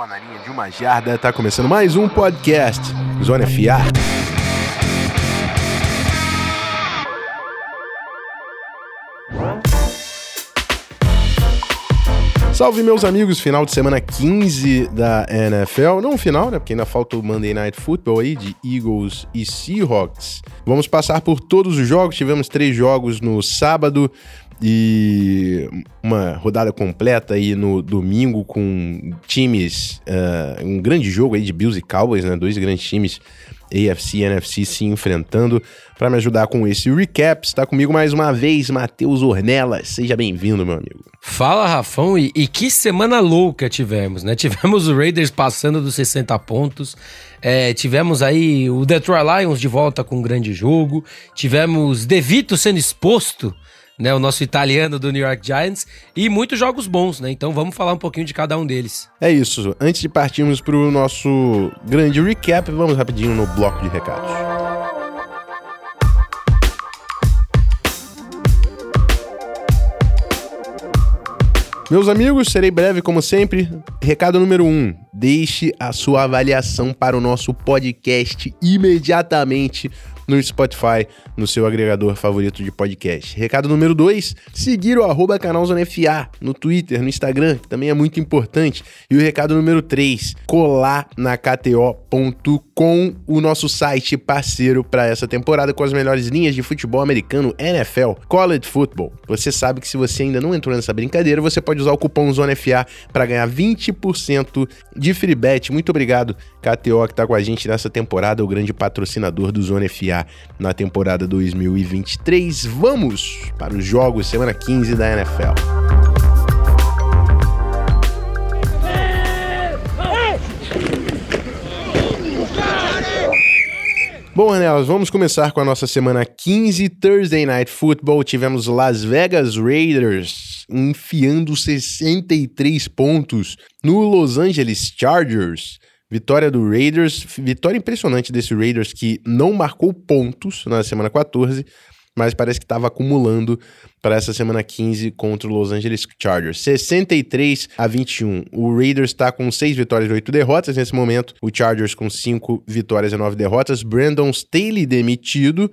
bola na linha de uma jarda. Tá começando mais um podcast Zona FA. Salve meus amigos, final de semana 15 da NFL. Não final, né? Porque ainda falta o Monday Night Football aí de Eagles e Seahawks. Vamos passar por todos os jogos. Tivemos três jogos no sábado e uma rodada completa aí no domingo com times, uh, um grande jogo aí de Bills e Cowboys, né? Dois grandes times AFC e NFC se enfrentando. Para me ajudar com esse recap, está comigo mais uma vez, Matheus Ornelas. Seja bem-vindo, meu amigo. Fala, Rafão, e, e, que semana louca tivemos, né? Tivemos o Raiders passando dos 60 pontos, é, tivemos aí o Detroit Lions de volta com um grande jogo, tivemos Devito sendo exposto né, o nosso italiano do New York Giants, e muitos jogos bons, né? Então vamos falar um pouquinho de cada um deles. É isso. Antes de partirmos para o nosso grande recap, vamos rapidinho no bloco de recados. Meus amigos, serei breve como sempre. Recado número 1: um, deixe a sua avaliação para o nosso podcast imediatamente no Spotify, no seu agregador favorito de podcast. Recado número 2, seguir o arroba canalzonefa no Twitter, no Instagram, que também é muito importante. E o recado número 3, colar na KTO.com, o nosso site parceiro para essa temporada com as melhores linhas de futebol americano, NFL, college football. Você sabe que se você ainda não entrou nessa brincadeira, você pode usar o cupom ZONEFA para ganhar 20% de free bet. Muito obrigado, KTO, que está com a gente nessa temporada, o grande patrocinador do Zona FA na temporada 2023. Vamos para os jogos semana 15 da NFL. Bom, Anelas, vamos começar com a nossa semana 15 Thursday Night Football. Tivemos Las Vegas Raiders enfiando 63 pontos no Los Angeles Chargers. Vitória do Raiders, vitória impressionante desse Raiders que não marcou pontos na semana 14, mas parece que estava acumulando para essa semana 15 contra o Los Angeles Chargers. 63 a 21. O Raiders está com 6 vitórias e 8 derrotas nesse momento. O Chargers com 5 vitórias e 9 derrotas. Brandon Staley demitido,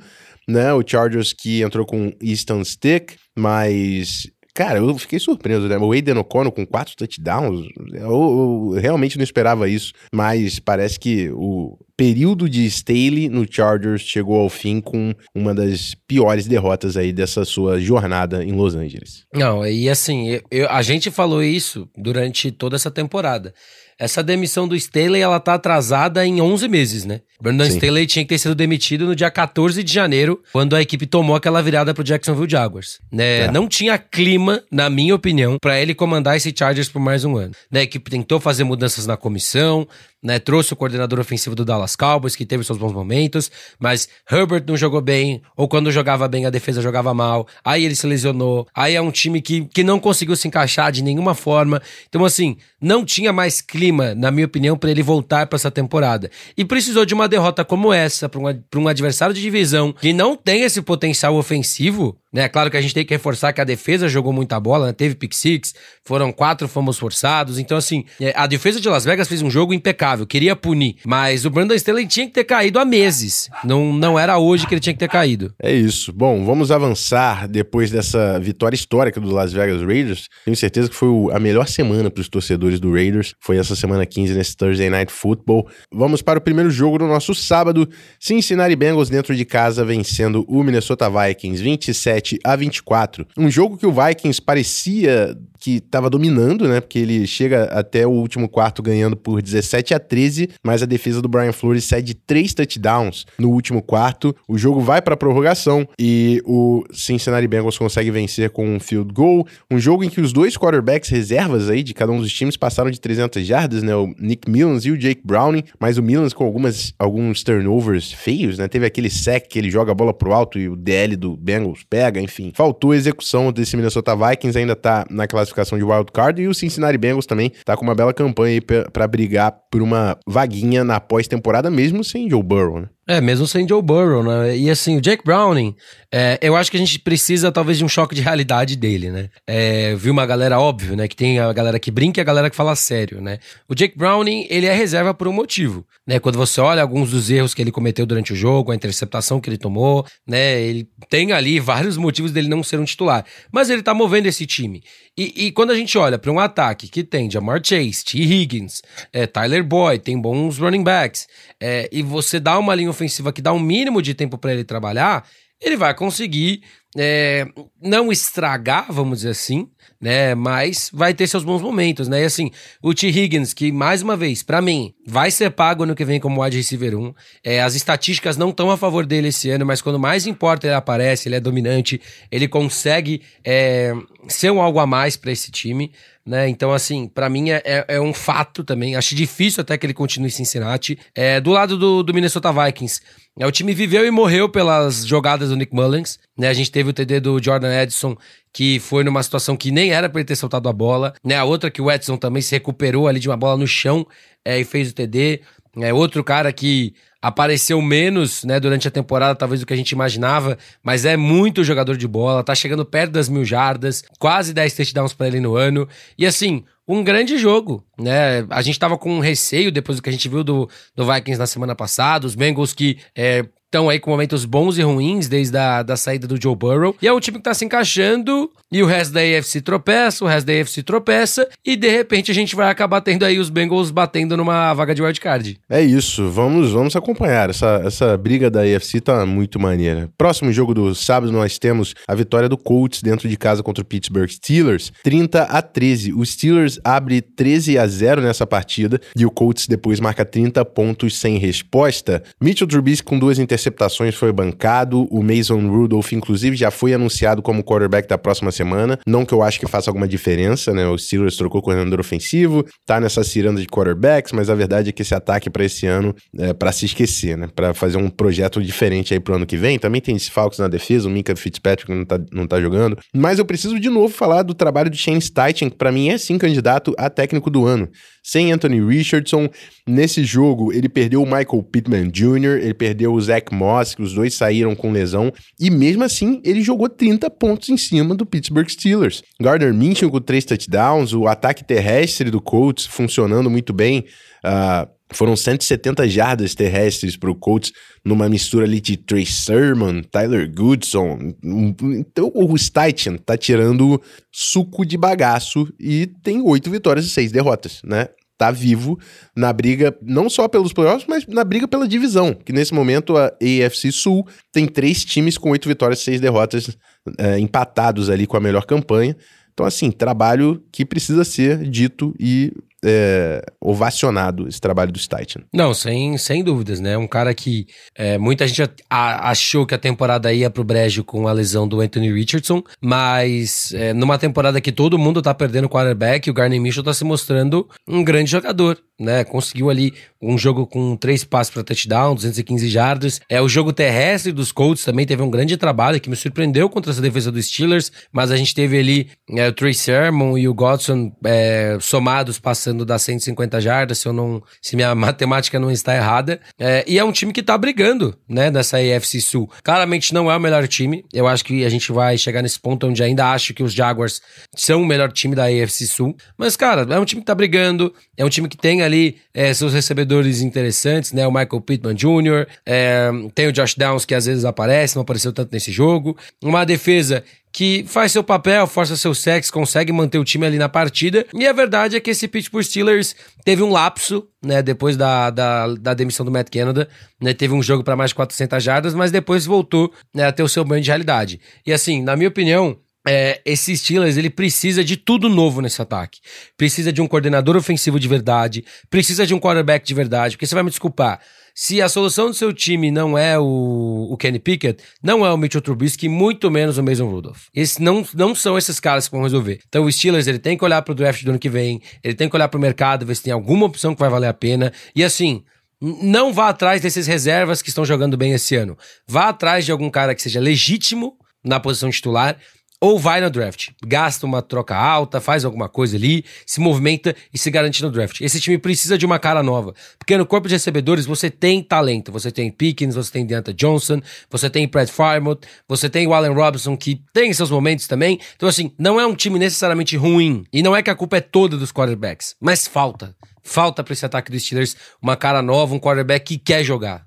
né? O Chargers que entrou com Easton Stick, mas Cara, eu fiquei surpreso, né? O Aiden O'Connell com quatro touchdowns, eu, eu, realmente não esperava isso, mas parece que o período de Staley no Chargers chegou ao fim com uma das piores derrotas aí dessa sua jornada em Los Angeles. Não, e assim, eu, a gente falou isso durante toda essa temporada. Essa demissão do Staley, ela tá atrasada em 11 meses, né? Brandon Sim. Staley tinha que ter sido demitido no dia 14 de janeiro, quando a equipe tomou aquela virada pro Jacksonville Jaguars. Né? É. Não tinha clima, na minha opinião, para ele comandar esse Chargers por mais um ano. Né? A equipe tentou fazer mudanças na comissão, né? Trouxe o coordenador ofensivo do Dallas Cowboys, que teve seus bons momentos, mas Herbert não jogou bem, ou quando jogava bem, a defesa jogava mal. Aí ele se lesionou. Aí é um time que, que não conseguiu se encaixar de nenhuma forma. Então, assim, não tinha mais clima, na minha opinião, para ele voltar para essa temporada. E precisou de uma derrota como essa, para um, um adversário de divisão que não tem esse potencial ofensivo né? Claro que a gente tem que reforçar que a defesa jogou muita bola, né? teve pick six, foram quatro fomos forçados. Então, assim, é, a defesa de Las Vegas fez um jogo impecável, queria punir. Mas o Brandon Staley tinha que ter caído há meses. Não, não era hoje que ele tinha que ter caído. É isso. Bom, vamos avançar depois dessa vitória histórica do Las Vegas Raiders. Tenho certeza que foi a melhor semana para os torcedores do Raiders. Foi essa semana 15 nesse Thursday Night Football. Vamos para o primeiro jogo do nosso sábado. Cincinnati Bengals dentro de casa vencendo o Minnesota Vikings 27 27 a 24. Um jogo que o Vikings parecia que estava dominando, né? Porque ele chega até o último quarto ganhando por 17 a 13, mas a defesa do Brian Flores cede três touchdowns no último quarto. O jogo vai para prorrogação e o Cincinnati Bengals consegue vencer com um field goal. Um jogo em que os dois quarterbacks reservas aí de cada um dos times passaram de 300 jardas, né? O Nick Millans e o Jake Browning, mas o Millans com algumas alguns turnovers feios, né? Teve aquele sec que ele joga a bola pro alto e o DL do Bengals pega, enfim. Faltou execução desse Minnesota Vikings, ainda tá na classificação classificação de wild card e o Cincinnati Bengals também tá com uma bela campanha aí para brigar por uma vaguinha na pós-temporada mesmo sem Joe Burrow, né? É, mesmo sem Joe Burrow, né? E assim, o Jake Browning, é, eu acho que a gente precisa talvez de um choque de realidade dele, né? É, vi uma galera óbvio, né? Que tem a galera que brinca e a galera que fala sério, né? O Jake Browning, ele é reserva por um motivo, né? Quando você olha alguns dos erros que ele cometeu durante o jogo, a interceptação que ele tomou, né? Ele tem ali vários motivos dele não ser um titular. Mas ele tá movendo esse time. E, e quando a gente olha para um ataque que tem Jamar Chase, T. Higgins, é, Tyler Boyd, tem bons running backs, é, e você dá uma linha ofensiva que dá um mínimo de tempo para ele trabalhar, ele vai conseguir é, não estragar, vamos dizer assim, né? Mas vai ter seus bons momentos, né? E assim, o T. Higgins, que mais uma vez, para mim, vai ser pago ano que vem como wide receiver 1. É, as estatísticas não estão a favor dele esse ano, mas quando mais importa ele aparece, ele é dominante, ele consegue é, ser um algo a mais para esse time. Né? Então, assim, para mim é, é, é, um fato também. Acho difícil até que ele continue em Cincinnati. É, do lado do, do Minnesota Vikings, é, o time viveu e morreu pelas jogadas do Nick Mullins. Né? A gente teve o TD do Jordan Edson, que foi numa situação que nem era para ele ter soltado a bola. Né? A outra que o Edson também se recuperou ali de uma bola no chão é, e fez o TD. É, outro cara que apareceu menos né, durante a temporada, talvez do que a gente imaginava, mas é muito jogador de bola, tá chegando perto das mil jardas, quase 10 touchdowns para ele no ano. E assim, um grande jogo, né? A gente tava com um receio depois do que a gente viu do, do Vikings na semana passada, os Bengals que é, estão aí com momentos bons e ruins desde a da saída do Joe Burrow. E é um time que tá se encaixando e o resto da AFC tropeça, o resto da AFC tropeça e de repente a gente vai acabar tendo aí os Bengals batendo numa vaga de wildcard. É isso, vamos, vamos acompanhar. Essa, essa briga da AFC tá muito maneira. Próximo jogo do sábado nós temos a vitória do Colts dentro de casa contra o Pittsburgh Steelers, 30 a 13. O Steelers abre 13 a 0 nessa partida e o Colts depois marca 30 pontos sem resposta. Mitchell Trubisky com duas interceptações interceptações foi bancado. O Mason Rudolph, inclusive, já foi anunciado como quarterback da próxima semana. Não que eu acho que faça alguma diferença, né? O Steelers trocou o coordenador ofensivo, tá nessa ciranda de quarterbacks, mas a verdade é que esse ataque para esse ano é para se esquecer, né? Para fazer um projeto diferente aí pro ano que vem. Também tem desfalques na defesa, o Minka Fitzpatrick não tá, não tá jogando. Mas eu preciso de novo falar do trabalho de Shane Steichen, que para mim é sim candidato a técnico do ano sem Anthony Richardson. Nesse jogo, ele perdeu o Michael Pittman Jr., ele perdeu o Zach Moss, que os dois saíram com lesão, e mesmo assim, ele jogou 30 pontos em cima do Pittsburgh Steelers. Gardner Minshew com três touchdowns, o ataque terrestre do Colts funcionando muito bem. Uh, foram 170 jardas terrestres para o Colts, numa mistura ali de Trey Sermon, Tyler Goodson. Então o Steichen tá tirando suco de bagaço e tem oito vitórias e seis derrotas, né? Tá vivo na briga, não só pelos playoffs, mas na briga pela divisão, que nesse momento a AFC Sul tem três times com oito vitórias seis derrotas é, empatados ali com a melhor campanha. Então, assim, trabalho que precisa ser dito e é, ovacionado esse trabalho do Steichen. Não, sem, sem dúvidas, né? Um cara que é, muita gente a, achou que a temporada ia pro brejo com a lesão do Anthony Richardson, mas é, numa temporada que todo mundo tá perdendo o quarterback, o Garner Mitchell tá se mostrando um grande jogador, né? Conseguiu ali um jogo com três passes para touchdown, 215 jardas. É o jogo terrestre dos Colts também teve um grande trabalho que me surpreendeu contra essa defesa dos Steelers, mas a gente teve ali é, o Trey Sermon e o Godson é, somados passando das 150 jardas, se eu não, se minha matemática não está errada. É, e é um time que tá brigando, né, nessa AFC Sul. Claramente não é o melhor time. Eu acho que a gente vai chegar nesse ponto onde ainda acho que os Jaguars são o melhor time da AFC Sul. Mas, cara, é um time que tá brigando, é um time que tem ali é, seus recebedores interessantes, né? O Michael Pittman Jr., é, tem o Josh Downs que às vezes aparece, não apareceu tanto nesse jogo. Uma defesa que faz seu papel, força seu sexo, consegue manter o time ali na partida. E a verdade é que esse Pittsburgh Steelers teve um lapso, né, depois da, da, da demissão do Matt Canada, né, teve um jogo para mais de 400 jardas, mas depois voltou né, a ter o seu banho de realidade. E assim, na minha opinião, é, esse Steelers ele precisa de tudo novo nesse ataque. Precisa de um coordenador ofensivo de verdade, precisa de um quarterback de verdade, porque você vai me desculpar. Se a solução do seu time não é o, o Kenny Pickett, não é o Mitchell Trubisky, muito menos o Mason Rudolph. Esses não, não são esses caras que vão resolver. Então o Steelers ele tem que olhar para o draft do ano que vem, ele tem que olhar para o mercado, ver se tem alguma opção que vai valer a pena. E assim, não vá atrás desses reservas que estão jogando bem esse ano. Vá atrás de algum cara que seja legítimo na posição titular ou vai no draft. Gasta uma troca alta, faz alguma coisa ali, se movimenta e se garante no draft. Esse time precisa de uma cara nova. Porque no corpo de recebedores você tem talento. Você tem Pickens, você tem Deanta Johnson, você tem Brad Farmouth, você tem o Allen Robinson, que tem seus momentos também. Então, assim, não é um time necessariamente ruim. E não é que a culpa é toda dos quarterbacks. Mas falta. Falta para esse ataque dos Steelers uma cara nova, um quarterback que quer jogar.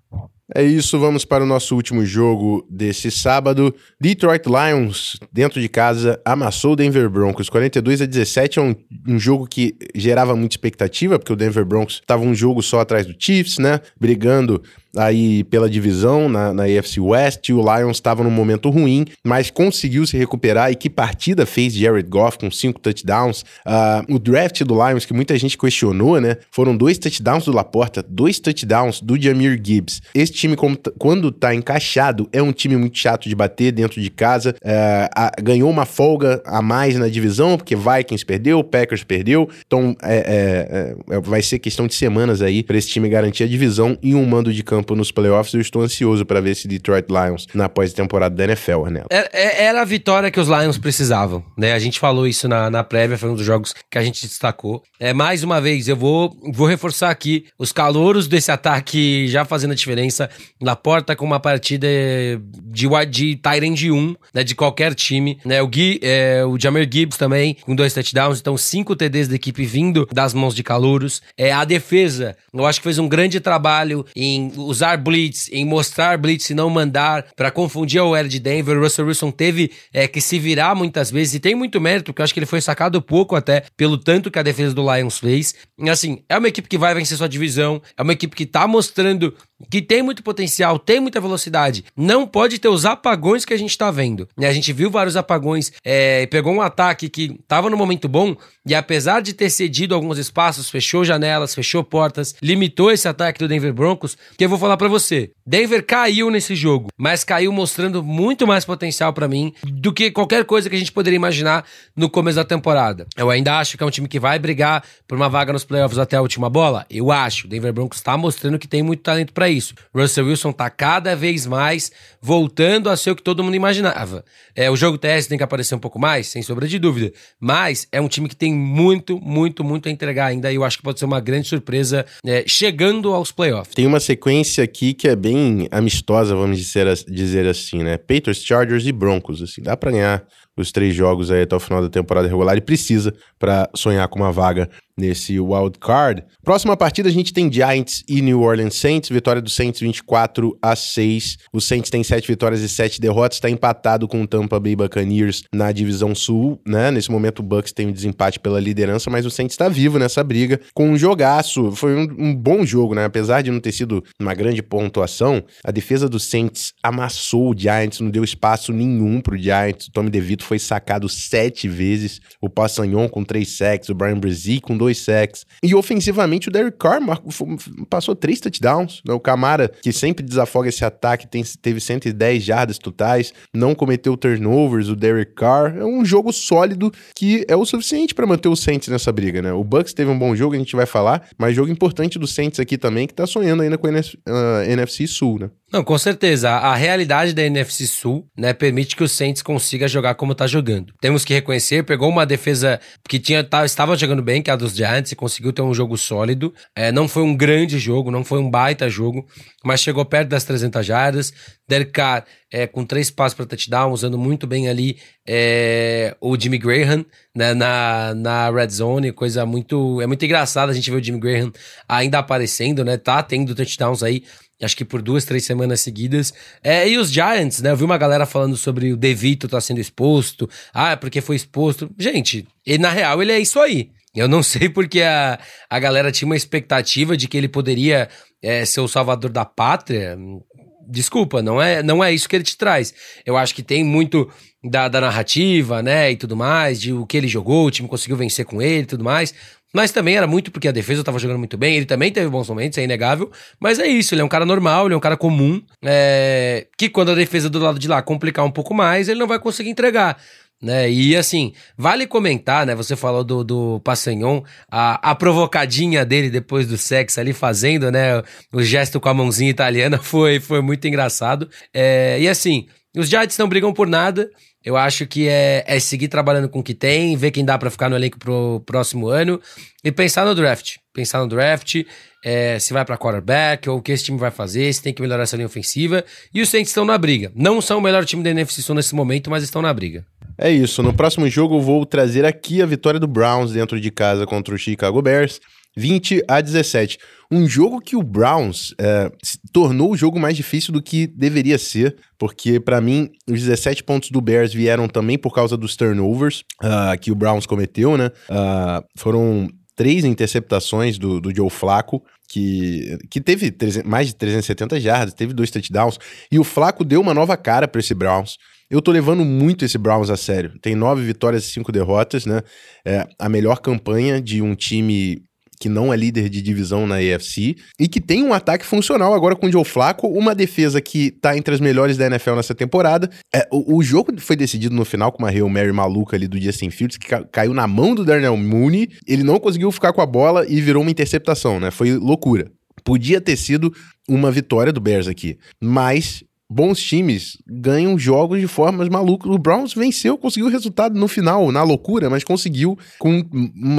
É isso, vamos para o nosso último jogo desse sábado. Detroit Lions, dentro de casa, amassou o Denver Broncos. 42 a 17 é um, um jogo que gerava muita expectativa, porque o Denver Broncos estava um jogo só atrás do Chiefs, né? Brigando aí pela divisão na, na AFC West. O Lions estava num momento ruim, mas conseguiu se recuperar. E que partida fez Jared Goff com cinco touchdowns? Uh, o draft do Lions, que muita gente questionou, né? Foram dois touchdowns do Laporta, dois touchdowns do Jamir Gibbs. Esse time, quando tá encaixado, é um time muito chato de bater dentro de casa. Uh, a, ganhou uma folga a mais na divisão, porque Vikings perdeu, Packers perdeu. Então é, é, é, vai ser questão de semanas aí para esse time garantir a divisão e um mando de campo campo nos playoffs, eu estou ansioso para ver esse Detroit Lions na pós-temporada da NFL, né? Era a vitória que os Lions precisavam, né? A gente falou isso na, na prévia, foi um dos jogos que a gente destacou. É, mais uma vez, eu vou, vou reforçar aqui os calouros desse ataque já fazendo a diferença. na porta com uma partida de, de Tyrande 1, né? De qualquer time, né? O, Gui, é, o Jamer Gibbs também, com dois touchdowns, então cinco TDs da equipe vindo das mãos de calouros. É, a defesa, eu acho que fez um grande trabalho em usar blitz, em mostrar blitz e não mandar para confundir a OL de Denver. O Russell Wilson teve é, que se virar muitas vezes e tem muito mérito, porque eu acho que ele foi sacado pouco até pelo tanto que a defesa do Lions fez. E, assim, é uma equipe que vai vencer sua divisão, é uma equipe que tá mostrando que tem muito potencial, tem muita velocidade. Não pode ter os apagões que a gente tá vendo. Né? A gente viu vários apagões, é, pegou um ataque que tava no momento bom e apesar de ter cedido alguns espaços, fechou janelas, fechou portas, limitou esse ataque do Denver Broncos, que eu vou falar para você. Denver caiu nesse jogo, mas caiu mostrando muito mais potencial para mim do que qualquer coisa que a gente poderia imaginar no começo da temporada. Eu ainda acho que é um time que vai brigar por uma vaga nos playoffs até a última bola. Eu acho. Denver Broncos tá mostrando que tem muito talento para isso. Russell Wilson tá cada vez mais voltando a ser o que todo mundo imaginava. É, o jogo TS tem que aparecer um pouco mais, sem sombra de dúvida. Mas é um time que tem muito, muito, muito a entregar ainda. E eu acho que pode ser uma grande surpresa é, chegando aos playoffs. Tem uma sequência aqui que é bem amistosa, vamos dizer, dizer assim, né? Patriots, Chargers e Broncos. Assim, dá pra ganhar os três jogos aí até o final da temporada regular e precisa para sonhar com uma vaga nesse wild card. Próxima partida a gente tem Giants e New Orleans Saints, vitória do Saints 24 a 6. O Saints tem sete vitórias e sete derrotas, está empatado com o Tampa Bay Buccaneers na divisão sul, né? Nesse momento o Bucks tem um desempate pela liderança, mas o Saints está vivo nessa briga com um jogaço. Foi um, um, bom jogo, né? Apesar de não ter sido uma grande pontuação, a defesa do Saints amassou o Giants, não deu espaço nenhum pro Giants. O Tommy DeVito foi sacado sete vezes, o Passanhon com três sacks, o Brian Brzee com dois sacks. E ofensivamente o Derek Carr passou três touchdowns. Né? O Camara, que sempre desafoga esse ataque, tem, teve 110 jardas totais, não cometeu turnovers. O Derek Carr é um jogo sólido que é o suficiente para manter o Saints nessa briga, né? O Bucks teve um bom jogo, a gente vai falar, mas jogo importante do Saints aqui também, que tá sonhando ainda com a NFC Sul, né? Não, com certeza. A, realidade da NFC Sul, né, permite que o Saints consiga jogar como tá jogando. Temos que reconhecer, pegou uma defesa que tinha tá, estava jogando bem, que é a dos Giants, e conseguiu ter um jogo sólido. É, não foi um grande jogo, não foi um baita jogo, mas chegou perto das 300 jardas. Derek Carr é, com três passos para touchdown, usando muito bem ali é, o Jimmy Graham né, na, na red zone, coisa muito... É muito engraçado a gente ver o Jimmy Graham ainda aparecendo, né? Tá tendo touchdowns aí acho que por duas, três semanas seguidas. É, e os Giants, né? Eu vi uma galera falando sobre o Devito tá sendo exposto. Ah, porque foi exposto. Gente, ele, na real, ele é isso aí. Eu não sei porque a, a galera tinha uma expectativa de que ele poderia é, ser o salvador da pátria. Desculpa, não é, não é isso que ele te traz. Eu acho que tem muito da, da narrativa, né, e tudo mais, de o que ele jogou, o time conseguiu vencer com ele e tudo mais. Mas também era muito porque a defesa estava jogando muito bem, ele também teve bons momentos, é inegável. Mas é isso, ele é um cara normal, ele é um cara comum, é, que quando a defesa do lado de lá complicar um pouco mais, ele não vai conseguir entregar. Né? E assim, vale comentar, né? Você falou do, do Passanhon, a, a provocadinha dele depois do sexo ali fazendo, né? O gesto com a mãozinha italiana foi, foi muito engraçado. É, e assim, Os Giants não brigam por nada. Eu acho que é, é seguir trabalhando com o que tem, ver quem dá para ficar no elenco pro próximo ano e pensar no draft. Pensar no draft, é, se vai para quarterback ou o que esse time vai fazer, se tem que melhorar essa linha ofensiva. E os Saints estão na briga. Não são o melhor time da NFC Sul nesse momento, mas estão na briga. É isso. No próximo jogo eu vou trazer aqui a vitória do Browns dentro de casa contra o Chicago Bears. 20 a 17. Um jogo que o Browns é, tornou o jogo mais difícil do que deveria ser, porque para mim os 17 pontos do Bears vieram também por causa dos turnovers uh, que o Browns cometeu, né? Uh, foram três interceptações do, do Joe Flaco, que, que teve mais de 370 jardas, teve dois touchdowns, e o Flaco deu uma nova cara para esse Browns. Eu tô levando muito esse Browns a sério. Tem nove vitórias e cinco derrotas, né? É a melhor campanha de um time que não é líder de divisão na AFC, e que tem um ataque funcional agora com o Joe Flacco, uma defesa que tá entre as melhores da NFL nessa temporada. É, o, o, jogo foi decidido no final com uma Hail Mary maluca ali do Justin Fields, que ca caiu na mão do Darnell Mooney, ele não conseguiu ficar com a bola e virou uma interceptação, né? Foi loucura. Podia ter sido uma vitória do Bears aqui, mas bons times ganham jogos de formas malucas. O Browns venceu, conseguiu o resultado no final, na loucura, mas conseguiu com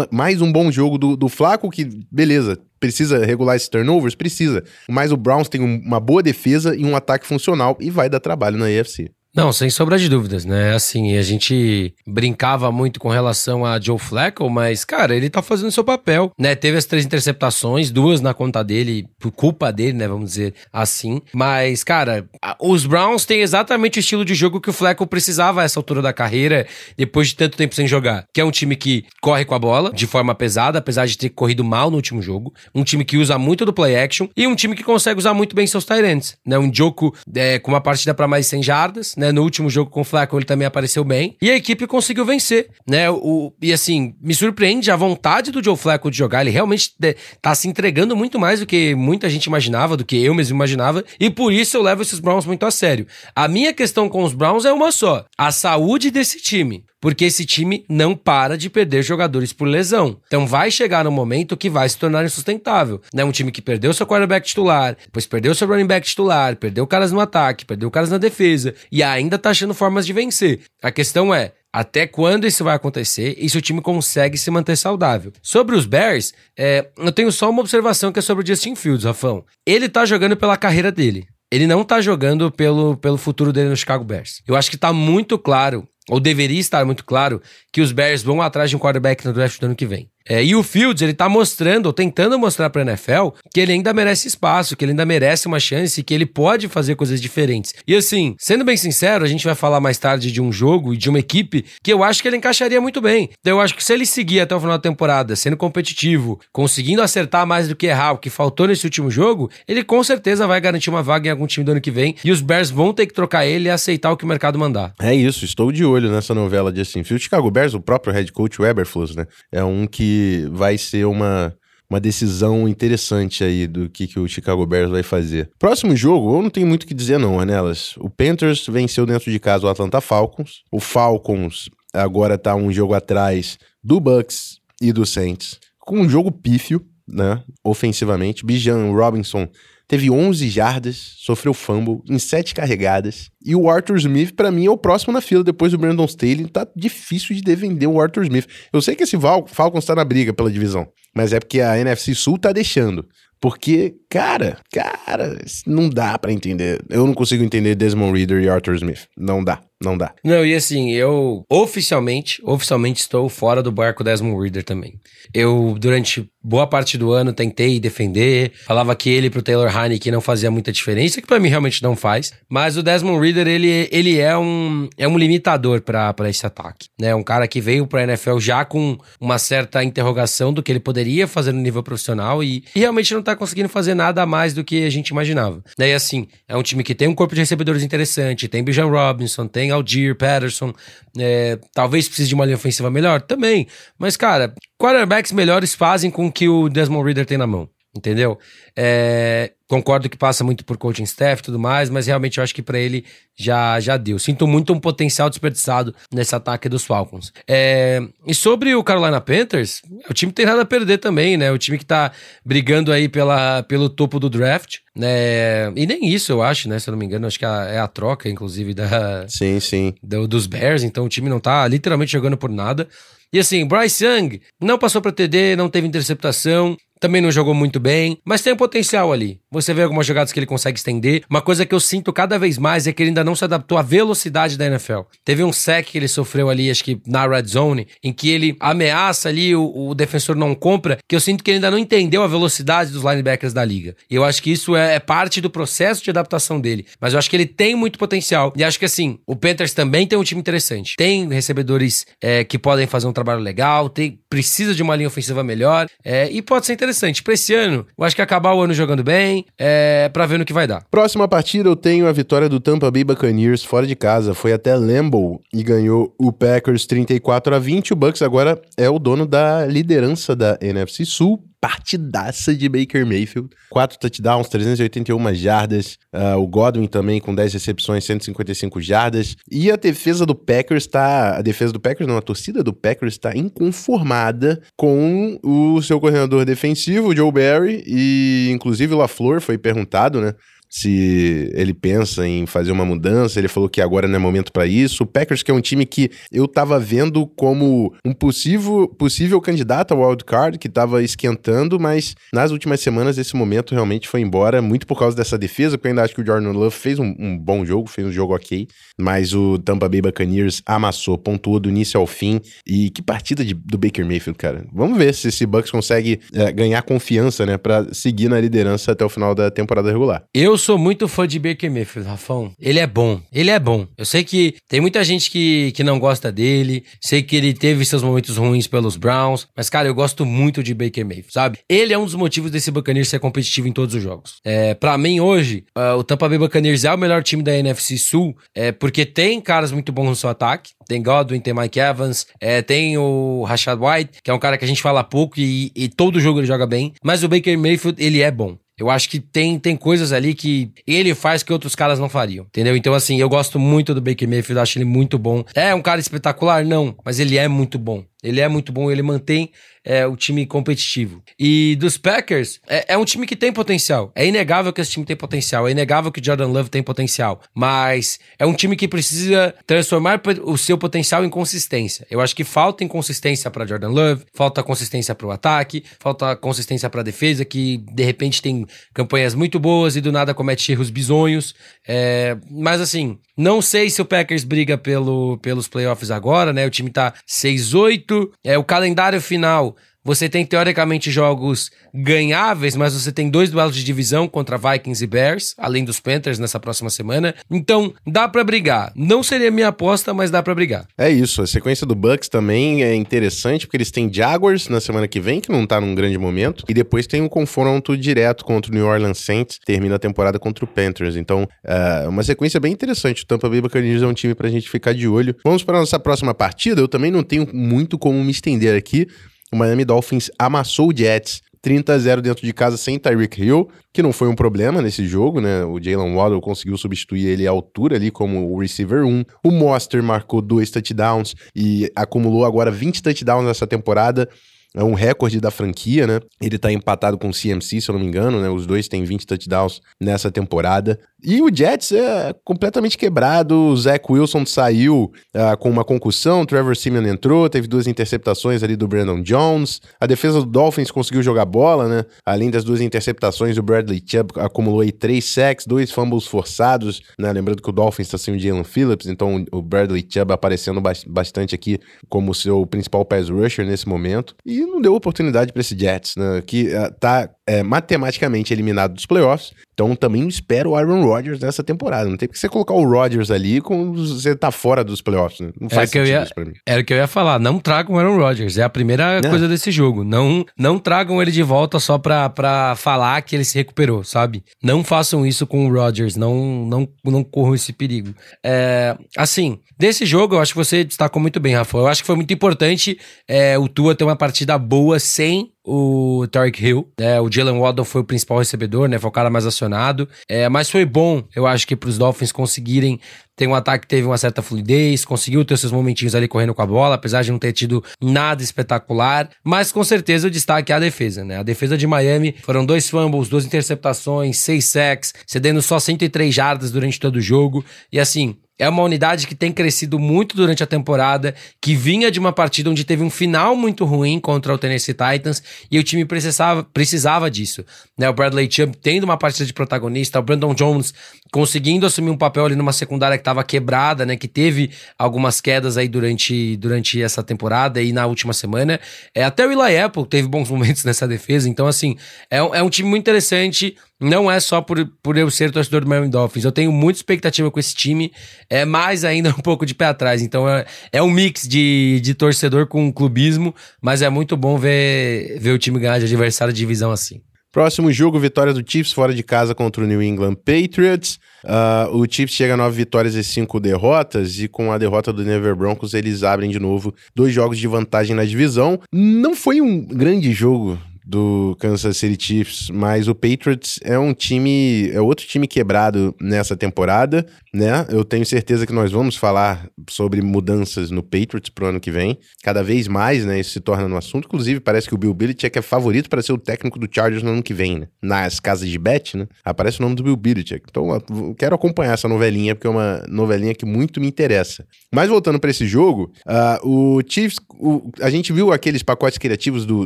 mais um bom jogo do, do Flaco, que, beleza, precisa regular esses turnovers? Precisa. Mas o Browns tem uma boa defesa e um ataque funcional e vai dar trabalho na AFC. Não, sem sombra de dúvidas, né? Assim, a gente brincava muito com relação a Joe Flacco, mas, cara, ele tá fazendo seu papel, né? Teve as três interceptações, duas na conta dele, por culpa dele, né? Vamos dizer assim. Mas, cara, os Browns têm exatamente o estilo de jogo que o Flacco precisava a essa altura da carreira, depois de tanto tempo sem jogar. Que é um time que corre com a bola de forma pesada, apesar de ter corrido mal no último jogo. Um time que usa muito do play action e um time que consegue usar muito bem seus tight ends, né? Um Joko é, com uma partida para mais 100 jardas, né? No último jogo com o Flaco ele também apareceu bem. E a equipe conseguiu vencer, né? O, e assim, me surpreende a vontade do Joe Flacco de jogar. Ele realmente tá se entregando muito mais do que muita gente imaginava, do que eu mesmo imaginava. E por isso eu levo esses Browns muito a sério. A minha questão com os Browns é uma só: a saúde desse time porque esse time não para de perder jogadores por lesão. Então vai chegar um momento que vai se tornar insustentável. Né? Um time que perdeu seu quarterback titular, depois perdeu seu running back titular, perdeu caras no ataque, perdeu caras na defesa e ainda tá achando formas de vencer. A questão é, até quando isso vai acontecer e se o time consegue se manter saudável. Sobre os Bears, é, eu tenho só uma observação que é sobre o Justin Fields, Rafão. Ele tá jogando pela carreira dele. Ele não tá jogando pelo, pelo futuro dele no Chicago Bears. Eu acho que tá muito claro ou deveria estar muito claro, que os Bears vão atrás de um quarterback no draft do ano que vem. É, e o Fields, ele tá mostrando, ou tentando mostrar pra NFL, que ele ainda merece espaço, que ele ainda merece uma chance, que ele pode fazer coisas diferentes. E assim, sendo bem sincero, a gente vai falar mais tarde de um jogo e de uma equipe que eu acho que ele encaixaria muito bem. Então eu acho que se ele seguir até o final da temporada, sendo competitivo, conseguindo acertar mais do que errar, o que faltou nesse último jogo, ele com certeza vai garantir uma vaga em algum time do ano que vem. E os Bears vão ter que trocar ele e aceitar o que o mercado mandar. É isso, estou de olho nessa novela de assim. O Chicago Bears, o próprio head coach Weberflus, né? É um que vai ser uma, uma decisão interessante aí do que, que o Chicago Bears vai fazer. Próximo jogo, eu não tenho muito o que dizer não, Anelas. O Panthers venceu dentro de casa o Atlanta Falcons. O Falcons agora tá um jogo atrás do Bucks e do Saints. Com um jogo pífio, né, ofensivamente. Bijan Robinson teve 11 jardas, sofreu fumble em 7 carregadas. E o Arthur Smith, para mim, é o próximo na fila depois do Brandon Staley. Tá difícil de defender o Arthur Smith. Eu sei que esse Val Falcons tá na briga pela divisão, mas é porque a NFC Sul tá deixando. Porque, cara, cara, não dá para entender. Eu não consigo entender Desmond Reader e Arthur Smith. Não dá, não dá. Não, e assim, eu oficialmente, oficialmente estou fora do barco Desmond Reader também. Eu, durante boa parte do ano, tentei defender, falava que ele pro Taylor Heineken não fazia muita diferença, que para mim realmente não faz. Mas o Desmond Reader, ele, ele é, um, é um limitador para esse ataque. Né? Um cara que veio pra NFL já com uma certa interrogação do que ele poderia fazer no nível profissional e, e realmente não tá conseguindo fazer nada a mais do que a gente imaginava. Daí, assim, é um time que tem um corpo de recebedores interessante, tem Bijan Robinson, tem Algier Patterson, é, talvez precise de uma linha ofensiva melhor, também. Mas, cara, quarterbacks melhores fazem com que o Desmond Reader tem na mão. Entendeu? É, concordo que passa muito por coaching staff e tudo mais, mas realmente eu acho que para ele já, já deu. Sinto muito um potencial desperdiçado nesse ataque dos Falcons. É, e sobre o Carolina Panthers, o time tem nada a perder também, né? O time que tá brigando aí pela, pelo topo do draft, né? E nem isso, eu acho, né? Se eu não me engano, acho que é a troca, inclusive, da. Sim, sim. Do, dos Bears, então o time não tá literalmente jogando por nada. E assim, Bryce Young não passou para TD, não teve interceptação, também não jogou muito bem, mas tem um potencial ali. Você vê algumas jogadas que ele consegue estender. Uma coisa que eu sinto cada vez mais é que ele ainda não se adaptou à velocidade da NFL. Teve um sec que ele sofreu ali, acho que na red zone, em que ele ameaça ali, o, o defensor não compra, que eu sinto que ele ainda não entendeu a velocidade dos linebackers da liga. E eu acho que isso é, é parte do processo de adaptação dele. Mas eu acho que ele tem muito potencial. E acho que assim, o Panthers também tem um time interessante. Tem recebedores é, que podem fazer um trabalho legal, tem, precisa de uma linha ofensiva melhor, é, e pode ser interessante interessante. Pra esse ano, eu acho que acabar o ano jogando bem, é, pra ver no que vai dar. Próxima partida eu tenho a vitória do Tampa Bay Buccaneers fora de casa. Foi até Lambeau e ganhou o Packers 34 a 20. O Bucks agora é o dono da liderança da NFC Sul partidaça de Baker Mayfield. Quatro touchdowns, 381 jardas. Uh, o Godwin também com 10 recepções, 155 jardas. E a defesa do Packers está. A defesa do Packers, não, a torcida do Packers está inconformada com o seu coordenador defensivo, Joe Barry. E inclusive o LaFleur foi perguntado, né? Se ele pensa em fazer uma mudança. Ele falou que agora não é momento para isso. O Packers, que é um time que eu tava vendo como um possível, possível candidato ao wild card, que tava esquentando, mas nas últimas semanas esse momento realmente foi embora, muito por causa dessa defesa, porque eu ainda acho que o Jordan Love fez um, um bom jogo, fez um jogo ok, mas o Tampa Bay Buccaneers amassou, pontuou do início ao fim. E que partida de, do Baker Mayfield, cara. Vamos ver se esse Bucks consegue é, ganhar confiança, né, para seguir na liderança até o final da temporada regular. Eu sou muito fã de Baker Mayfield, Rafão. Ele é bom. Ele é bom. Eu sei que tem muita gente que, que não gosta dele. Sei que ele teve seus momentos ruins pelos Browns. Mas, cara, eu gosto muito de Baker Mayfield, sabe? Ele é um dos motivos desse Buccaneers ser competitivo em todos os jogos. É, para mim, hoje, uh, o Tampa Bay Buccaneers é o melhor time da NFC Sul. É, porque tem caras muito bons no seu ataque. Tem Godwin, tem Mike Evans, é, tem o Rashad White, que é um cara que a gente fala pouco e, e todo jogo ele joga bem. Mas o Baker Mayfield, ele é bom. Eu acho que tem, tem coisas ali que ele faz que outros caras não fariam, entendeu? Então, assim, eu gosto muito do Baker Mayfield, acho ele muito bom. É um cara espetacular? Não, mas ele é muito bom. Ele é muito bom, ele mantém é, o time competitivo. E dos Packers, é, é, um time que tem potencial. É inegável que esse time tem potencial. É inegável que Jordan Love tem potencial. Mas é um time que precisa transformar o seu potencial em consistência. Eu acho que falta inconsistência para Jordan Love, falta consistência para o ataque, falta consistência para a defesa, que de repente tem campanhas muito boas e do nada comete erros bizonhos. É, mas assim, não sei se o Packers briga pelo, pelos playoffs agora, né? O time tá 6-8. É o calendário final você tem teoricamente jogos ganháveis, mas você tem dois duelos de divisão contra Vikings e Bears, além dos Panthers nessa próxima semana. Então, dá para brigar. Não seria minha aposta, mas dá para brigar. É isso. A sequência do Bucks também é interessante, porque eles têm Jaguars na semana que vem, que não tá num grande momento, e depois tem um confronto direto contra o New Orleans Saints, termina a temporada contra o Panthers. Então, é uma sequência bem interessante. O Tampa Bay Buccaneers é um time pra gente ficar de olho. Vamos para nossa próxima partida. Eu também não tenho muito como me estender aqui, o Miami Dolphins amassou o Jets 30 a 0 dentro de casa sem Tyreek Hill, que não foi um problema nesse jogo, né? O Jalen Waddle conseguiu substituir ele à altura ali como o receiver 1. O Monster marcou dois touchdowns e acumulou agora 20 touchdowns nessa temporada. É um recorde da franquia, né? Ele tá empatado com o CMC, se eu não me engano, né? Os dois têm 20 touchdowns nessa temporada. E o Jets é completamente quebrado. O Zach Wilson saiu uh, com uma concussão, o Trevor Simeon entrou, teve duas interceptações ali do Brandon Jones. A defesa do Dolphins conseguiu jogar bola, né? Além das duas interceptações, o Bradley Chubb acumulou aí três sacks, dois fumbles forçados, né? Lembrando que o Dolphins está sem o Jalen Phillips, então o Bradley Chubb aparecendo bastante aqui como seu principal pass rusher nesse momento. E não deu oportunidade para esse Jets, né? Que uh, tá é, matematicamente eliminado dos playoffs. Então também espero o Aaron Rodgers nessa temporada. Não tem porque você colocar o Rodgers ali quando você tá fora dos playoffs, né? Não faz sentido ia, isso pra mim. Era o que eu ia falar. Não tragam o Aaron Rodgers. É a primeira é. coisa desse jogo. Não, não tragam ele de volta só pra, pra falar que ele se recuperou, sabe? Não façam isso com o Rodgers. Não, não, não corram esse perigo. É, assim, desse jogo, eu acho que você destacou muito bem, Rafa. Eu acho que foi muito importante é, o Tua ter uma partida boa sem o Tarek Hill, né? O Jalen Waddle foi o principal recebedor, né? Foi o cara mais acionado. É, mas foi bom, eu acho que para os Dolphins conseguirem ter um ataque que teve uma certa fluidez, conseguiu ter seus momentinhos ali correndo com a bola, apesar de não ter tido nada espetacular. Mas com certeza o destaque é a defesa, né? A defesa de Miami foram dois fumbles, duas interceptações, seis sacks, cedendo só 103 jardas durante todo o jogo. E assim, é uma unidade que tem crescido muito durante a temporada, que vinha de uma partida onde teve um final muito ruim contra o Tennessee Titans e o time precisava, precisava disso. Né? O Bradley Chubb tendo uma partida de protagonista, o Brandon Jones conseguindo assumir um papel ali numa secundária que estava quebrada, né? Que teve algumas quedas aí durante, durante essa temporada e na última semana. É, até o Eli Apple teve bons momentos nessa defesa. Então, assim, é, é um time muito interessante. Não é só por, por eu ser torcedor do Miami Dolphins. Eu tenho muita expectativa com esse time. É mais ainda um pouco de pé atrás. Então, é, é um mix de, de torcedor com clubismo. Mas é muito bom ver, ver o time ganhar de adversário de divisão assim. Próximo jogo, vitória do Chiefs fora de casa contra o New England Patriots. Uh, o Chiefs chega a nove vitórias e cinco derrotas, e com a derrota do Denver Broncos, eles abrem de novo dois jogos de vantagem na divisão. Não foi um grande jogo do Kansas City Chiefs, mas o Patriots é um time, é outro time quebrado nessa temporada, né? Eu tenho certeza que nós vamos falar sobre mudanças no Patriots pro ano que vem. Cada vez mais, né, isso se torna um assunto. Inclusive, parece que o Bill Belichick é favorito para ser o técnico do Chargers no ano que vem, né? Nas casas de bet, né? Aparece o nome do Bill Belichick. Então, eu quero acompanhar essa novelinha, porque é uma novelinha que muito me interessa. Mas voltando para esse jogo, uh, o Chiefs, o, a gente viu aqueles pacotes criativos do,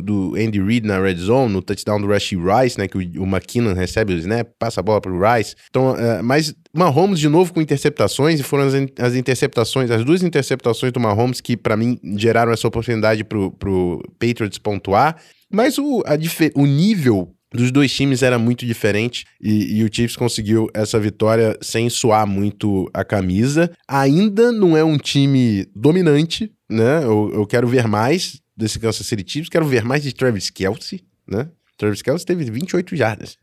do Andy Reid na Red Zone, no touchdown do Rushy Rice, né? Que o, o McKinnon recebe o snap, passa a bola pro Rice. Então, uh, mas Mahomes de novo com interceptações, e foram as, as interceptações, as duas interceptações do Mahomes que, para mim, geraram essa oportunidade pro, pro Patriots pontuar. Mas o, a, o nível dos dois times era muito diferente e, e, o Chiefs conseguiu essa vitória sem suar muito a camisa. Ainda não é um time dominante, né? Eu, eu quero ver mais desse Kansas City Chiefs, quero ver mais de Travis Kelsey, né? Travis Kelsey teve 28 jardas.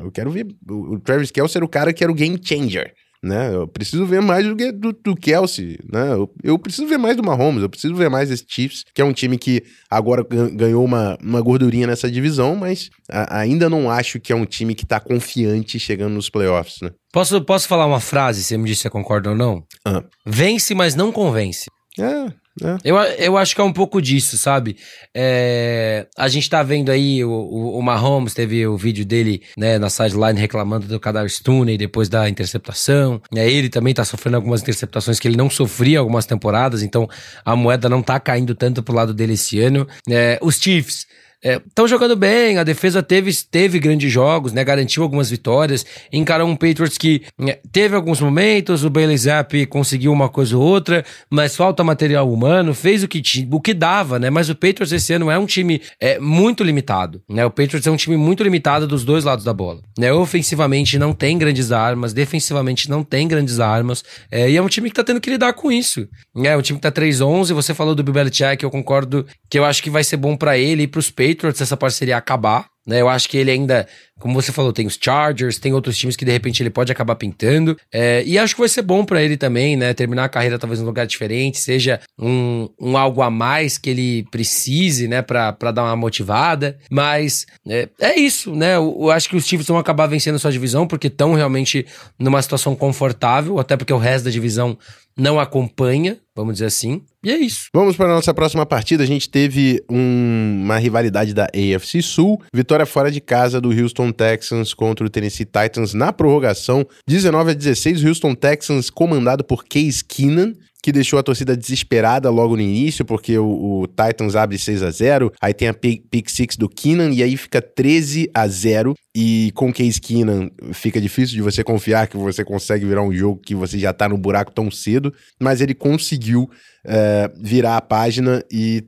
Eu quero ver. O Travis Kelsey era o cara que era o game changer. Né? Eu preciso ver mais do, do, do Kelsey, né? Eu, eu, preciso ver mais do Mahomes, eu preciso ver mais desse Chiefs, que é um time que agora ganhou uma, uma gordurinha nessa divisão, mas a, ainda não acho que é um time que tá confiante chegando nos playoffs, né? Posso, posso falar uma frase, você me disse se concorda ou não? Ah. Vence, mas não convence. É, é. Eu, eu acho que é um pouco disso, sabe? É, a gente tá vendo aí o, o, o, Mahomes, teve o vídeo dele né, na sideline reclamando do Kadar Stoney depois da interceptação. É, ele também tá sofrendo algumas interceptações que ele não sofria algumas temporadas, então a moeda não tá caindo tanto pro lado dele esse ano. É, os Chiefs Estão é, jogando bem, a defesa teve, teve grandes jogos, né? Garantiu algumas vitórias. Encarou um Patriots que é, teve alguns momentos, o Bailey Zapp conseguiu uma coisa ou outra, mas falta material humano, fez o que, o que dava, né? Mas o Patriots esse ano é um time é, muito limitado, né? O Patriots é um time muito limitado dos dois lados da bola, né? Ofensivamente não tem grandes armas, defensivamente não tem grandes armas, é, e é um time que tá tendo que lidar com isso. É um time que tá 3-11, você falou do Bill Belichick, eu concordo que eu acho que vai ser bom para ele e pros Patriots Patriots essa parceria acabar. Né, eu acho que ele ainda, como você falou, tem os Chargers, tem outros times que de repente ele pode acabar pintando. É, e acho que vai ser bom para ele também, né? Terminar a carreira talvez em um lugar diferente, seja um, um algo a mais que ele precise, né? Pra, dar uma motivada. Mas é, é isso, né? Eu, eu, acho que os Chiefs vão acabar vencendo sua divisão porque estão realmente numa situação confortável, até porque o resto da divisão não acompanha, vamos dizer assim. E é isso. Vamos para a nossa próxima partida. A gente teve um, uma rivalidade da AFC Sul. Vitória fora de casa do Houston Texans contra o Tennessee Titans na prorrogação. 19 a 16. O Houston Texans comandado por Case Keenan que deixou a torcida desesperada logo no início, porque o, o Titans abre 6 a 0 aí tem a pick, 6 do Keenan, e aí fica 13 a 0 e com Case Keenan fica difícil de você confiar que você consegue virar um jogo que você já tá no buraco tão cedo, mas ele conseguiu é, virar a página e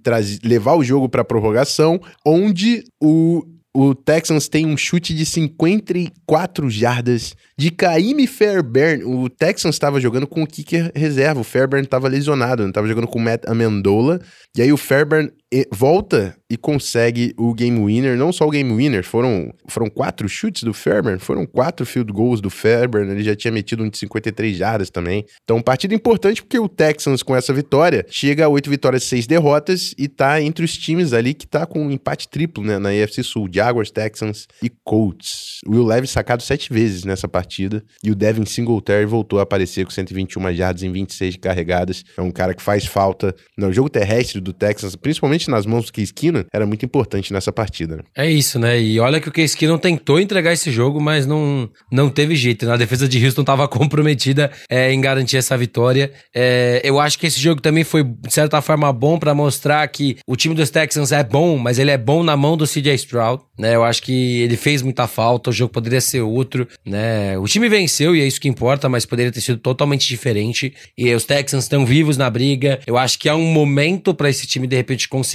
levar o jogo para prorrogação, onde o o Texans tem um chute de 54 jardas de Caime Fairbairn. O Texans estava jogando com o kicker reserva. O Fairbairn estava lesionado, estava jogando com o Matt Amendola. E aí o Fairbairn volta e consegue o game winner, não só o game winner, foram, foram quatro chutes do Fairbairn, foram quatro field goals do Fairbairn, ele já tinha metido um de 53 jardas também. Então, partida importante porque o Texans com essa vitória chega a oito vitórias seis derrotas e tá entre os times ali que tá com um empate triplo né, na AFC Sul, Jaguars, Texans e Colts. O Will Levis sacado sete vezes nessa partida e o Devin Singletary voltou a aparecer com 121 jardas em 26 carregadas. É um cara que faz falta no jogo terrestre do Texans, principalmente nas mãos do Case era muito importante nessa partida. Né? É isso, né? E olha que o Case Keenum tentou entregar esse jogo, mas não, não teve jeito. Né? A defesa de Houston estava comprometida é, em garantir essa vitória. É, eu acho que esse jogo também foi, de certa forma, bom para mostrar que o time dos Texans é bom, mas ele é bom na mão do CJ Stroud. Né? Eu acho que ele fez muita falta, o jogo poderia ser outro. Né? O time venceu e é isso que importa, mas poderia ter sido totalmente diferente. E os Texans estão vivos na briga. Eu acho que é um momento para esse time de repente conseguir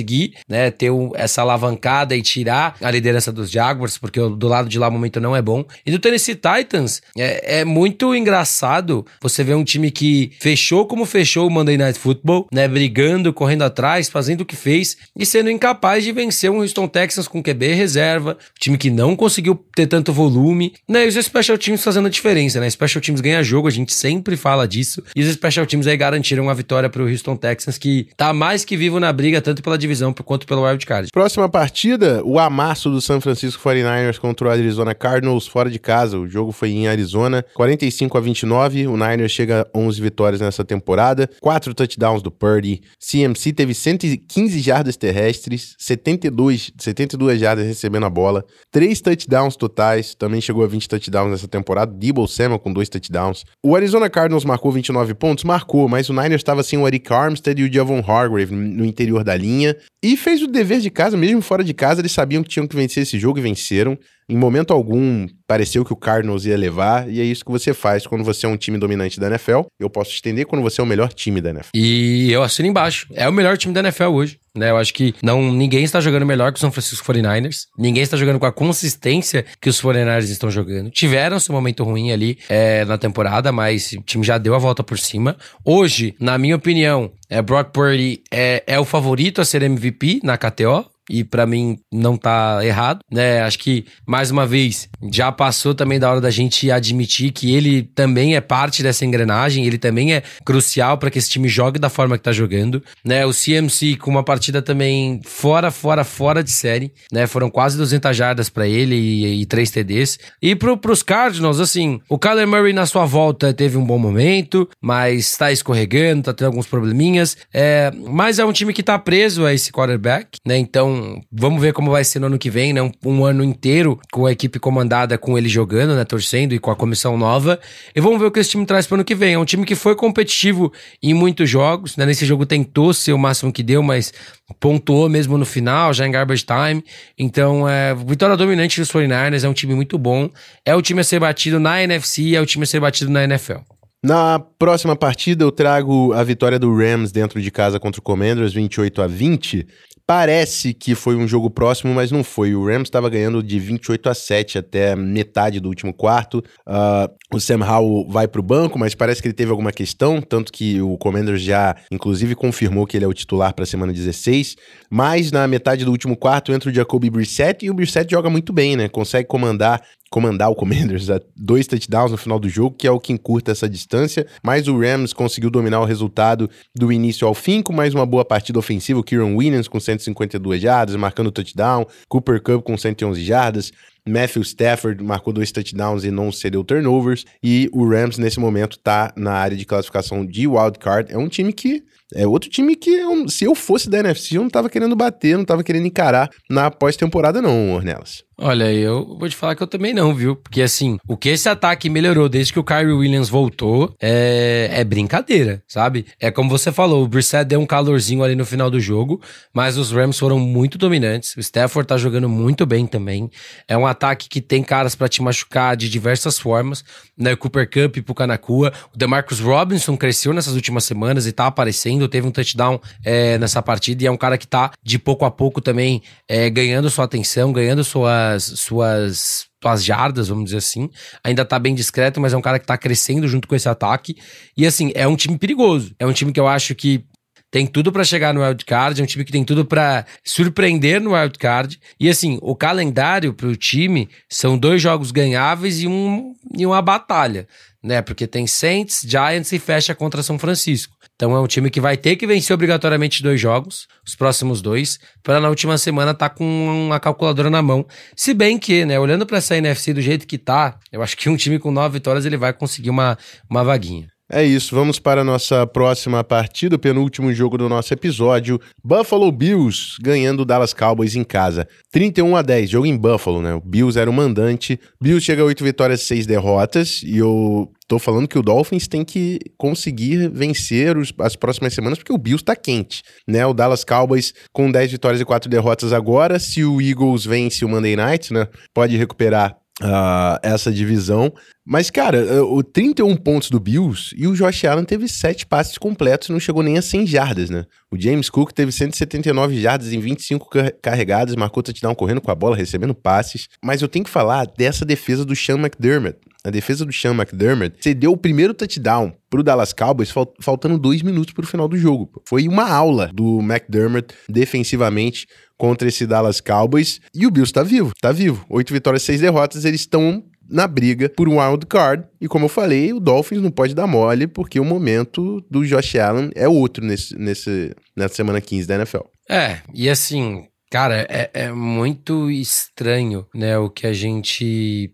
né, ter essa alavancada e tirar a liderança dos Jaguars, porque do lado de lá o momento não é bom. E do Tennessee Titans, é, é muito engraçado você ver um time que fechou como fechou o Monday Night Football, né, brigando, correndo atrás, fazendo o que fez e sendo incapaz de vencer um Houston Texans com QB reserva, time que não conseguiu ter tanto volume, né, e os Special Teams fazendo a diferença, né, Special Teams ganha jogo, a gente sempre fala disso, e os Special Teams aí garantiram a vitória para o Houston Texans, que tá mais que vivo na briga, tanto pela divisão quanto pelo wild card. Próxima partida, o amasso do San Francisco 49ers contra o Arizona Cardinals fora de casa. O jogo foi em Arizona, 45 a 29. O Niners chega a 11 vitórias nessa temporada, 4 touchdowns do Purdy. CMC teve 115 jardas terrestres, 72, 72 jardas recebendo a bola, 3 touchdowns totais, também chegou a 20 touchdowns nessa temporada. Debo Samuel com 2 touchdowns. O Arizona Cardinals marcou 29 pontos, marcou, mas o Niners estava sem o Eric Armstead e o Javon Hargrave no interior da linha e fez o dever de casa, mesmo fora de casa, eles sabiam que tinham que vencer esse jogo e venceram. Em momento algum, pareceu que o Cardinals ia levar, e é isso que você faz quando você é um time dominante da NFL. Eu posso estender quando você é o melhor time da NFL. E eu assino embaixo. É o melhor time da NFL hoje. Né, eu acho que não, ninguém está jogando melhor que o São Francisco 49ers. Ninguém está jogando com a consistência que os 49ers estão jogando. Tiveram seu momento ruim ali é, na temporada, mas o time já deu a volta por cima. Hoje, na minha opinião, é, Brock Purdy é, é o favorito a ser MVP na KTO e para mim não tá errado, né? Acho que mais uma vez já passou também da hora da gente admitir que ele também é parte dessa engrenagem, ele também é crucial para que esse time jogue da forma que tá jogando, né? O CMC com uma partida também fora, fora, fora de série, né? Foram quase 200 jardas para ele e, e 3 TDs. E pro, pros Cardinals, assim, o Kyler Murray na sua volta teve um bom momento, mas tá escorregando, tá tendo alguns probleminhas, é, mas é um time que tá preso a esse quarterback, né? Então vamos ver como vai ser no ano que vem, né? Um, um, ano inteiro com a equipe comandada com ele jogando, né? Torcendo e com a comissão nova. E vamos ver o que esse time traz para o ano que vem. É um time que foi competitivo em muitos jogos, né? Nesse jogo tentou ser o máximo que deu, mas pontuou mesmo no final, já em garbage time. Então, é, vitória dominante dos 49ers, é um time muito bom. É o time a ser batido na NFC, é o time a ser batido na NFL. Na próxima partida, eu trago a vitória do Rams dentro de casa contra o Commanders, 28 a 20. Parece que foi um jogo próximo, mas não foi. O Rams estava ganhando de 28 a 7 até metade do último quarto. Uh, o Sam Howell vai para o banco, mas parece que ele teve alguma questão, tanto que o Commanders já, inclusive, confirmou que ele é o titular para a semana 16. Mas na metade do último quarto entra o Jacoby Brissett e o Brissett joga muito bem, né? Consegue comandar comandar o Commanders a dois touchdowns no final do jogo, que é o que encurta essa distância, mas o Rams conseguiu dominar o resultado do início ao fim, com mais uma boa partida ofensiva, Kieran Williams com 152 jardas, marcando touchdown, Cooper Cup com 111 jardas, Matthew Stafford marcou dois touchdowns e não cedeu turnovers. E o Rams, nesse momento, tá na área de classificação de wildcard. É um time que. É outro time que, eu, se eu fosse da NFC, eu não tava querendo bater, não tava querendo encarar na pós-temporada, não, Ornelas. Olha, eu vou te falar que eu também não, viu? Porque assim, o que esse ataque melhorou desde que o Kyrie Williams voltou é, é brincadeira, sabe? É como você falou, o Brissett deu um calorzinho ali no final do jogo, mas os Rams foram muito dominantes. O Stafford tá jogando muito bem também. É um ataque que tem caras para te machucar de diversas formas, né? Cooper Cup pro Kanakua. O DeMarcus Robinson cresceu nessas últimas semanas e tá aparecendo, teve um touchdown é, nessa partida e é um cara que tá de pouco a pouco também é, ganhando sua atenção, ganhando sua suas, suas, suas jardas, vamos dizer assim. Ainda tá bem discreto, mas é um cara que tá crescendo junto com esse ataque. E assim, é um time perigoso. É um time que eu acho que tem tudo para chegar no wild card, é um time que tem tudo para surpreender no wild card. E assim, o calendário para o time são dois jogos ganháveis e, um, e uma batalha, né? Porque tem Saints, Giants e fecha contra São Francisco. Então é um time que vai ter que vencer obrigatoriamente dois jogos, os próximos dois, para na última semana estar tá com uma calculadora na mão. Se bem que, né, olhando para essa NFC do jeito que tá, eu acho que um time com nove vitórias ele vai conseguir uma, uma vaguinha. É isso, vamos para a nossa próxima partida, o penúltimo jogo do nosso episódio. Buffalo Bills ganhando o Dallas Cowboys em casa. 31 a 10, jogo em Buffalo, né? O Bills era o mandante. Bills chega a 8 vitórias e 6 derrotas. E eu tô falando que o Dolphins tem que conseguir vencer os, as próximas semanas, porque o Bills tá quente, né? O Dallas Cowboys com 10 vitórias e 4 derrotas agora. Se o Eagles vence o Monday Night, né? Pode recuperar Uh, essa divisão. Mas, cara, eh, o 31 pontos do Bills e o Josh Allen teve 7 passes completos e não chegou nem a 100 jardas, né? O James Cook teve 179 jardas em 25 carregadas, marcou touchdown correndo com a bola, recebendo passes. Mas eu tenho que falar dessa defesa do Sean McDermott. A defesa do Sean McDermott cedeu o primeiro touchdown pro Dallas Cowboys faltando dois minutos pro final do jogo. Foi uma aula do McDermott defensivamente contra esse Dallas Cowboys. E o Bills tá vivo, tá vivo. Oito vitórias, seis derrotas, eles estão na briga por um wild card. E como eu falei, o Dolphins não pode dar mole, porque o momento do Josh Allen é outro nesse, nesse, nessa semana 15 da NFL. É, e assim, cara, é, é muito estranho, né, o que a gente.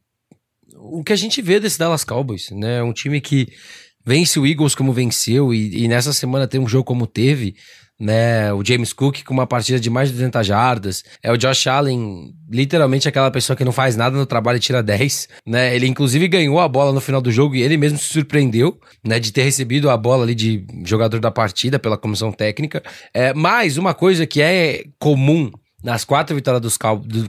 O que a gente vê desse Dallas Cowboys, né? Um time que vence o Eagles como venceu e, e nessa semana tem um jogo como teve né? O James Cook com uma partida de mais de 200 jardas. É o Josh Allen, literalmente aquela pessoa que não faz nada no trabalho e tira 10, né? Ele inclusive ganhou a bola no final do jogo e ele mesmo se surpreendeu, né, de ter recebido a bola ali de jogador da partida pela comissão técnica. É, mas uma coisa que é comum nas quatro vitórias dos,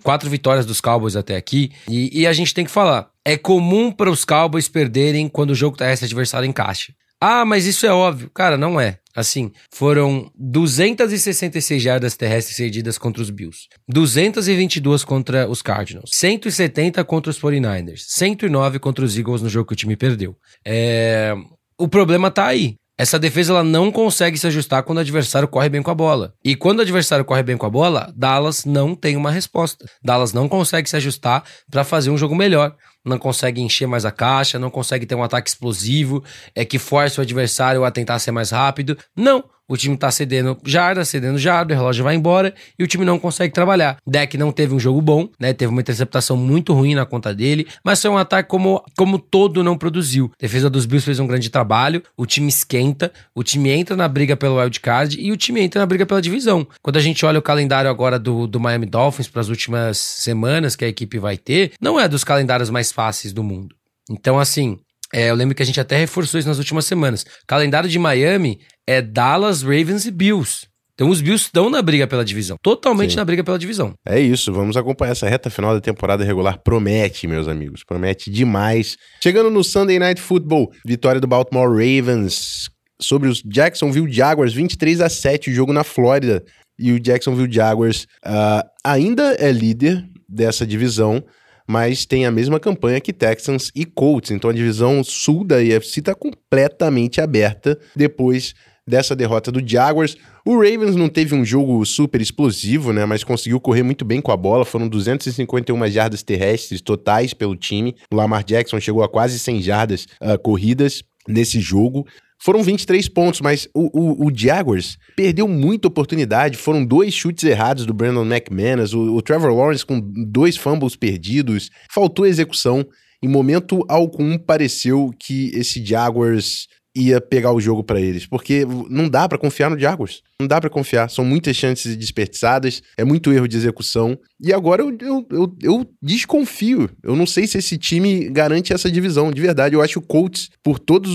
quatro vitórias dos Cowboys até aqui, e, e a gente tem que falar, é comum para os Cowboys perderem quando o jogo terrestre adversário encaixa. Ah, mas isso é óbvio. Cara, não é. Assim, foram 266 jardas terrestres cedidas contra os Bills, 222 contra os Cardinals, 170 contra os 49ers, 109 contra os Eagles no jogo que o time perdeu. É... O problema tá aí. Essa defesa ela não consegue se ajustar quando o adversário corre bem com a bola. E quando o adversário corre bem com a bola, Dallas não tem uma resposta. Dallas não consegue se ajustar para fazer um jogo melhor não consegue encher mais a caixa, não consegue ter um ataque explosivo, é que força o adversário a tentar ser mais rápido. Não, o time tá cedendo jarda, cedendo jarda, o relógio vai embora e o time não consegue trabalhar. Deck não teve um jogo bom, né? Teve uma interceptação muito ruim na conta dele, mas foi um ataque como, como todo não produziu. A defesa dos Bills fez um grande trabalho, o time esquenta, o time entra na briga pelo wild card e o time entra na briga pela divisão. Quando a gente olha o calendário agora do, do Miami Dolphins para as últimas semanas que a equipe vai ter, não é dos calendários mais fáceis do mundo. Então, assim, é, eu lembro que a gente até reforçou isso nas últimas semanas. O calendário de Miami é Dallas, Ravens e Bills. Então os Bills estão na briga pela divisão. Totalmente Sim. na briga pela divisão. É isso, vamos acompanhar essa reta final da temporada regular. Promete, meus amigos, promete demais. Chegando no Sunday Night Football, vitória do Baltimore Ravens sobre os Jacksonville Jaguars, 23 a 7, o jogo na Flórida. E o Jacksonville Jaguars uh, ainda é líder dessa divisão, mas tem a mesma campanha que Texans e Colts. Então a divisão sul da AFC está completamente aberta depois dessa derrota do Jaguars. O Ravens não teve um jogo super explosivo, né, mas conseguiu correr muito bem com a bola. Foram 251 jardas terrestres totais pelo time. O Lamar Jackson chegou a quase 100 jardas uh, corridas nesse jogo. Foram 23 pontos, mas o, o, o, Jaguars perdeu muita oportunidade. Foram dois chutes errados do Brandon McManus, o, o Trevor Lawrence com dois fumbles perdidos. Faltou execução. Em momento algum pareceu que esse Jaguars ia pegar o jogo para eles, porque não dá para confiar no Jaguars. Não dá para confiar, são muitas chances desperdiçadas, é muito erro de execução. E agora eu, eu, eu, eu, desconfio. Eu não sei se esse time garante essa divisão. De verdade, eu acho que o Colts, por todas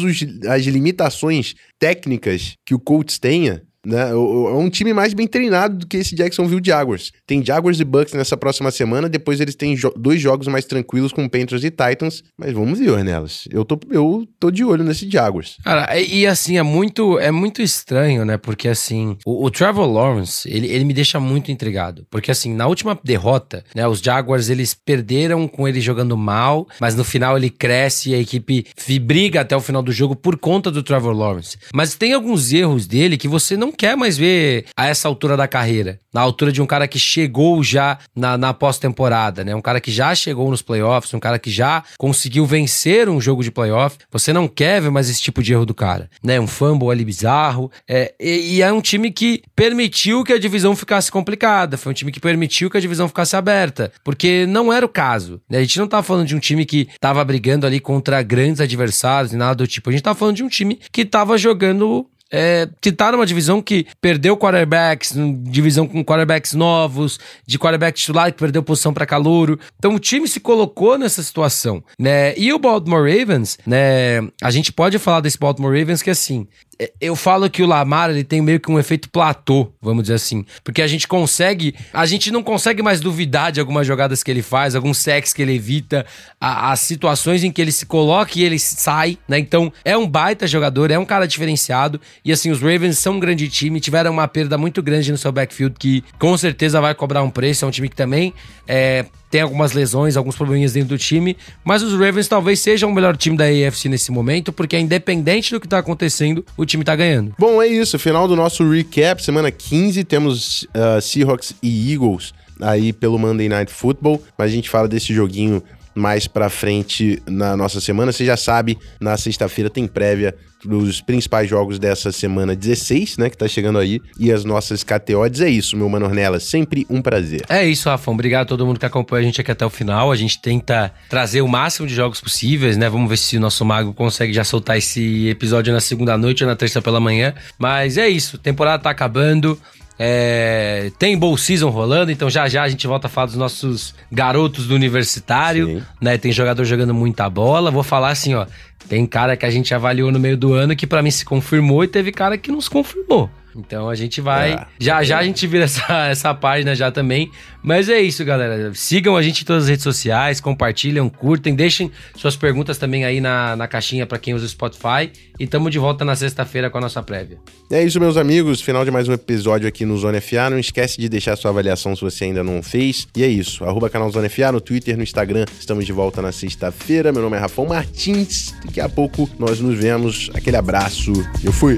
as limitações técnicas que o Colts tenha, né? É um time mais bem treinado do que esse Jacksonville Jaguars. Tem Jaguars e Bucks nessa próxima semana, depois eles têm jo dois jogos mais tranquilos com Panthers e Titans, mas vamos ver, Ornelas. Eu tô, eu tô de olho nesse Jaguars. Cara, e, e assim, é muito, é muito estranho, né? Porque assim, o, o Trevor Lawrence, ele, ele me deixa muito intrigado. Porque assim, na última derrota, né, os Jaguars, eles perderam com ele jogando mal, mas no final ele cresce e a equipe briga até o final do jogo por conta do Trevor Lawrence. Mas tem alguns erros dele que você não quer mais ver a essa altura da carreira. Na altura de um cara que chegou já na, na pós-temporada, né? Um cara que já chegou nos playoffs, um cara que já conseguiu vencer um jogo de playoff. Você não quer ver mais esse tipo de erro do cara, né? Um fumble ali bizarro. É, e, e é um time que permitiu que a divisão ficasse complicada. Foi um time que permitiu que a divisão ficasse aberta. Porque não era o caso. Né? A gente não tá falando de um time que tava brigando ali contra grandes adversários e nada do tipo. A gente tá falando de um time que tava jogando é, que tá numa divisão que perdeu quarterbacks, divisão com quarterbacks novos, de quarterback titular que perdeu posição para calouro. Então o time se colocou nessa situação, né? E o Baltimore Ravens, né? A gente pode falar desse Baltimore Ravens que assim, é, eu falo que o Lamar ele tem meio que um efeito platô, vamos dizer assim, porque a gente consegue, a gente não consegue mais duvidar de algumas jogadas que ele faz, alguns sacks que ele evita, a, as situações em que ele se coloca e ele sai, né? Então é um baita jogador, é um cara diferenciado e assim os Ravens são um grande time, tiveram uma perda muito grande no seu backfield que com certeza vai cobrar um preço, é um time que também é, tem algumas lesões, alguns probleminhas dentro do time, mas os Ravens talvez sejam o melhor time da AFC nesse momento, porque independente do que tá acontecendo, o time tá ganhando. Bom, é isso. Final do nosso recap. Semana 15 temos uh, Seahawks e Eagles aí pelo Monday Night Football, mas a gente fala desse joguinho mais pra frente na nossa semana. Você já sabe, na sexta-feira tem prévia dos principais jogos dessa semana 16, né, que tá chegando aí, e as nossas KTOs. É isso, meu Mano Ornella, sempre um prazer. É isso, Rafão. Obrigado a todo mundo que acompanha a gente aqui até o final. A gente tenta trazer o máximo de jogos possíveis, né? Vamos ver se o nosso mago consegue já soltar esse episódio na segunda noite ou na terça pela manhã. Mas é isso, temporada tá acabando. É, tem Bowl Season rolando, então já já a gente volta a falar dos nossos garotos do universitário, né? Tem jogador jogando muita bola. Vou falar assim, ó. Tem cara que a gente avaliou no meio do ano que para mim se confirmou e teve cara que não se confirmou. Então a gente vai. É. Já já a gente vira essa, essa página já também. Mas é isso, galera. Sigam a gente em todas as redes sociais, compartilham, curtem, deixem suas perguntas também aí na, na caixinha para quem usa o Spotify. E tamo de volta na sexta-feira com a nossa prévia. É isso, meus amigos. Final de mais um episódio aqui no Zona FA. Não esquece de deixar sua avaliação se você ainda não fez. E é isso. Arroba canal Zona FA no Twitter, no Instagram. Estamos de volta na sexta-feira. Meu nome é Rafão Martins. Daqui a pouco nós nos vemos. Aquele abraço. Eu fui.